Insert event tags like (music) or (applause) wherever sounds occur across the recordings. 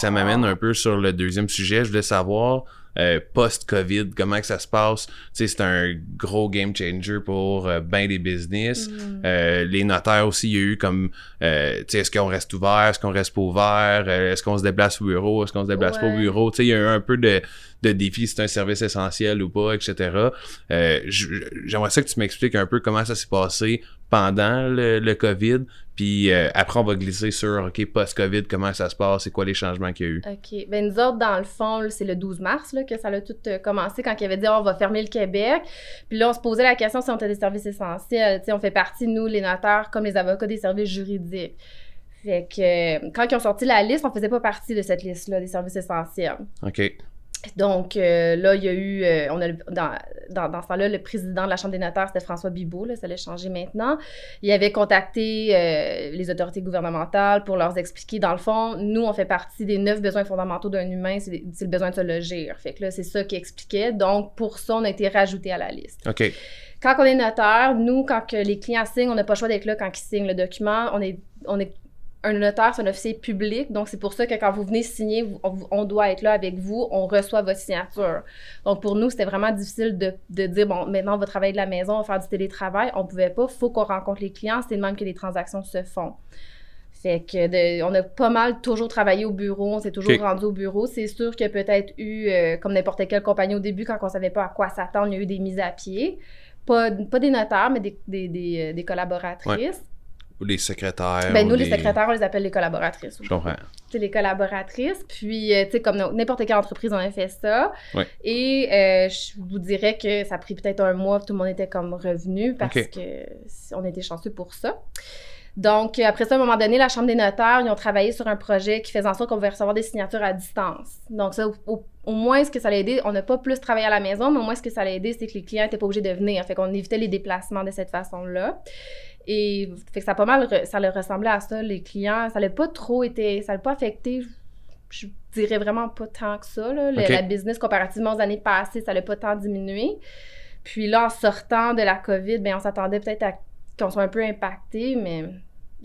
Ça m'amène un peu sur le deuxième sujet. Je voulais savoir, euh, post-COVID, comment que ça se passe? C'est un gros game changer pour euh, bien des business. Mm. Euh, les notaires aussi, il y a eu comme, tu sais, est-ce qu'on reste ouvert, est-ce qu'on reste pas ouvert, est-ce qu'on se déplace au bureau, est-ce qu'on se déplace pas au bureau? Tu sais, il y a eu un peu de, de défi, c'est un service essentiel ou pas, etc. J'aimerais ça que tu m'expliques un peu comment ça s'est passé pendant le, le COVID, puis euh, après on va glisser sur, OK, post-COVID, comment ça se passe, c'est quoi les changements qu'il y a eu? OK. Ben, nous autres, dans le fond, c'est le 12 mars là, que ça a tout euh, commencé quand il avait dit Ah, on va fermer le Québec. Puis là, on se posait la question si on était des services essentiels. Tu sais, on fait partie, nous, les notaires, comme les avocats des services juridiques. Fait que euh, quand ils ont sorti la liste, on faisait pas partie de cette liste-là des services essentiels. OK. Donc euh, là, il y a eu, euh, on a le- dans, dans, dans ce temps-là, le président de la Chambre des notaires, c'était François Bibot, là, ça l'a changé maintenant. Il avait contacté euh, les autorités gouvernementales pour leur expliquer, dans le fond, nous, on fait partie des neuf besoins fondamentaux d'un humain, c'est c'est le besoin de se loger. Fait que là, c'est ça qu'il expliquait. Donc, pour ça, on a été rajouté à la liste. OK. Quand on est notaire, nous, quand que les clients signent, on n'a pas le choix d'être là quand ils signent le document. On est, on est un notaire, c'est un officier public, donc c'est pour ça que quand vous venez signer, vous- on, on doit être là avec vous, on reçoit votre signature. Donc pour nous, c'était vraiment difficile de, de dire, bon, maintenant on va travailler de la maison, on va faire du télétravail. On pouvait pas, faut qu'on rencontre les clients, c'est de même que les transactions se font. Fait que de- on a pas mal toujours travaillé au bureau, on s'est toujours rendu au bureau. C'est sûr qu'il y a peut-être eu, euh, comme n'importe quelle compagnie au début, quand on savait pas à quoi s'attendre, il y a eu des mises à pied. Pas, pas des notaires, mais des, des, des, euh, des collaboratrices. Ou les secrétaires. Ben, ou nous, les des- secrétaires, on les appelle les collaboratrices. Je comprends. C'est les collaboratrices. Puis, euh, tu sais, comme n'importe quelle entreprise, on a fait ça. Ouais. Et euh, je vous dirais que ça a pris peut-être un mois, tout le monde était comme revenu parce Ok. que on était chanceux pour ça. Donc, euh, après ça, à un moment donné, la Chambre des notaires, ils ont travaillé sur un projet qui faisait en sorte qu'on pouvait recevoir des signatures à distance. Donc, ça, au, au- au moins, ce que ça l'a aidé, on n'a pas plus travaillé à la maison, mais au moins, ce que ça l'a aidé, c'est que les clients n'étaient pas obligés de venir. Fait qu'on évitait les déplacements de cette façon-là. Et fait que ça a pas mal, ça leur ressemblait à ça, les clients. Ça n'a pas trop été, ça n'a pas affecté, je dirais vraiment pas tant que ça. Là. Le-. La business, comparativement aux années passées, ça n'a pas tant diminué. Puis là, en sortant de la COVID, ben, on s'attendait peut-être à qu'on soit un peu impacté, mais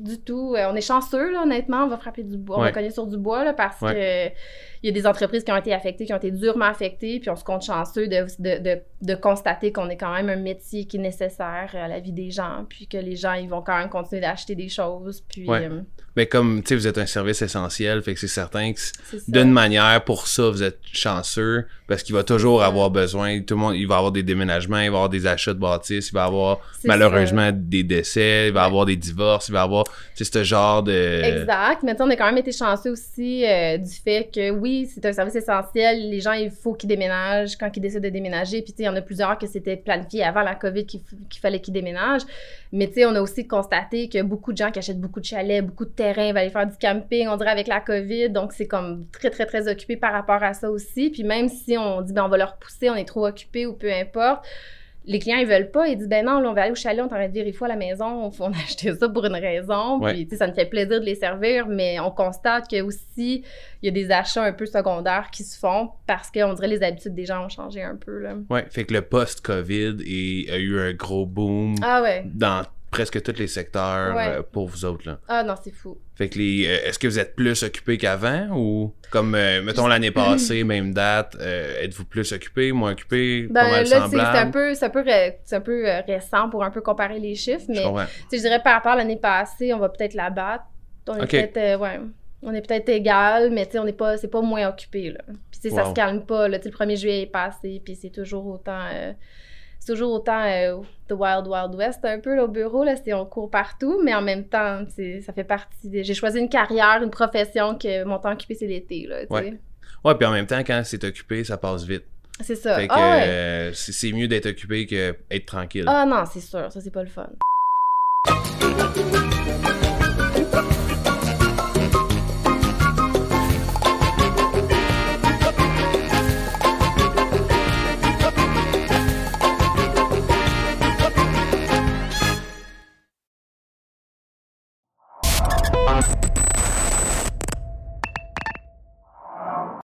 du tout. Euh, on est chanceux, là, honnêtement. On va frapper du bois. On va cogner sur du bois là, parce Ouais. que il y a des entreprises qui ont été affectées, qui ont été durement affectées, puis on se compte chanceux de, de, de, de constater qu'on est quand même un métier qui est nécessaire à la vie des gens, puis que les gens, ils vont quand même continuer d'acheter des choses, puis Ouais. euh, Mais comme, tu sais, vous êtes un service essentiel, fait que c'est certain que d'une manière, pour ça, vous êtes chanceux, parce qu'il va toujours avoir besoin, tout le monde, il va avoir des déménagements, il va avoir des achats de bâtisses, il va avoir malheureusement des décès, il va avoir des divorces, il va avoir, sais, ce genre de... Exact. Mais on a quand même été chanceux aussi euh, du fait que oui, c'est un service essentiel. Les gens, il faut qu'ils déménagent quand ils décident de déménager. Puis tu sais, il y en a plusieurs que c'était planifié avant la COVID qu'il fallait qu'ils déménagent. Mais tu sais, on a aussi constaté que beaucoup de gens qui achètent beaucoup de chalets, beaucoup de terrains, veulent aller faire du camping, on dirait avec la COVID. Donc c'est comme très, très, très occupé par rapport à ça aussi. Puis même si on dit, ben on va leur pousser, on est trop occupé ou peu importe. Les clients, ils veulent pas. Ils disent, ben non, là, on va aller au chalet, on t'arrête de virer fou à la maison. On, a acheté ça pour une raison. Ouais. Puis, tu sais, ça nous fait plaisir de les servir, mais on constate que aussi, il y a des achats un peu secondaires qui se font parce qu'on dirait les habitudes des gens ont changé un peu, là. Ouais, fait que le post-COVID a eu un gros boom Ah ouais. dans presque tous les secteurs Ouais. euh, pour vous autres, là. Ah non, c'est fou. Fait que les, euh, est-ce que vous êtes plus occupé qu'avant ou comme euh, mettons l'année passée, (clears throat) même date, êtes-vous plus occupé, moins occupé, Ben là, c'est un peu, c'est un peu, ré- un peu récent pour un peu comparer les chiffres, mais je dirais par rapport à l'année passée, on va peut-être la battre. On est peut-être, euh, ouais, on est peut-être égal, mais tu sais, on n'est pas, c'est pas moins occupé, là. Puis ça se calme pas, là. Le 1er juillet est passé, puis c'est toujours autant, c'est toujours autant euh, the wild wild west un peu là, au bureau, là. C'est, on court partout, mais en même temps, ça fait partie des... J'ai choisi une carrière, une profession que mon temps occupé, c'est l'été, là. Ouais. Ouais, puis en même temps, quand c'est occupé, ça passe vite. C'est ça. Fait que Ah ouais. euh, c'est c'est mieux d'être occupé que être tranquille. Ah non, c'est sûr, ça c'est pas le fun.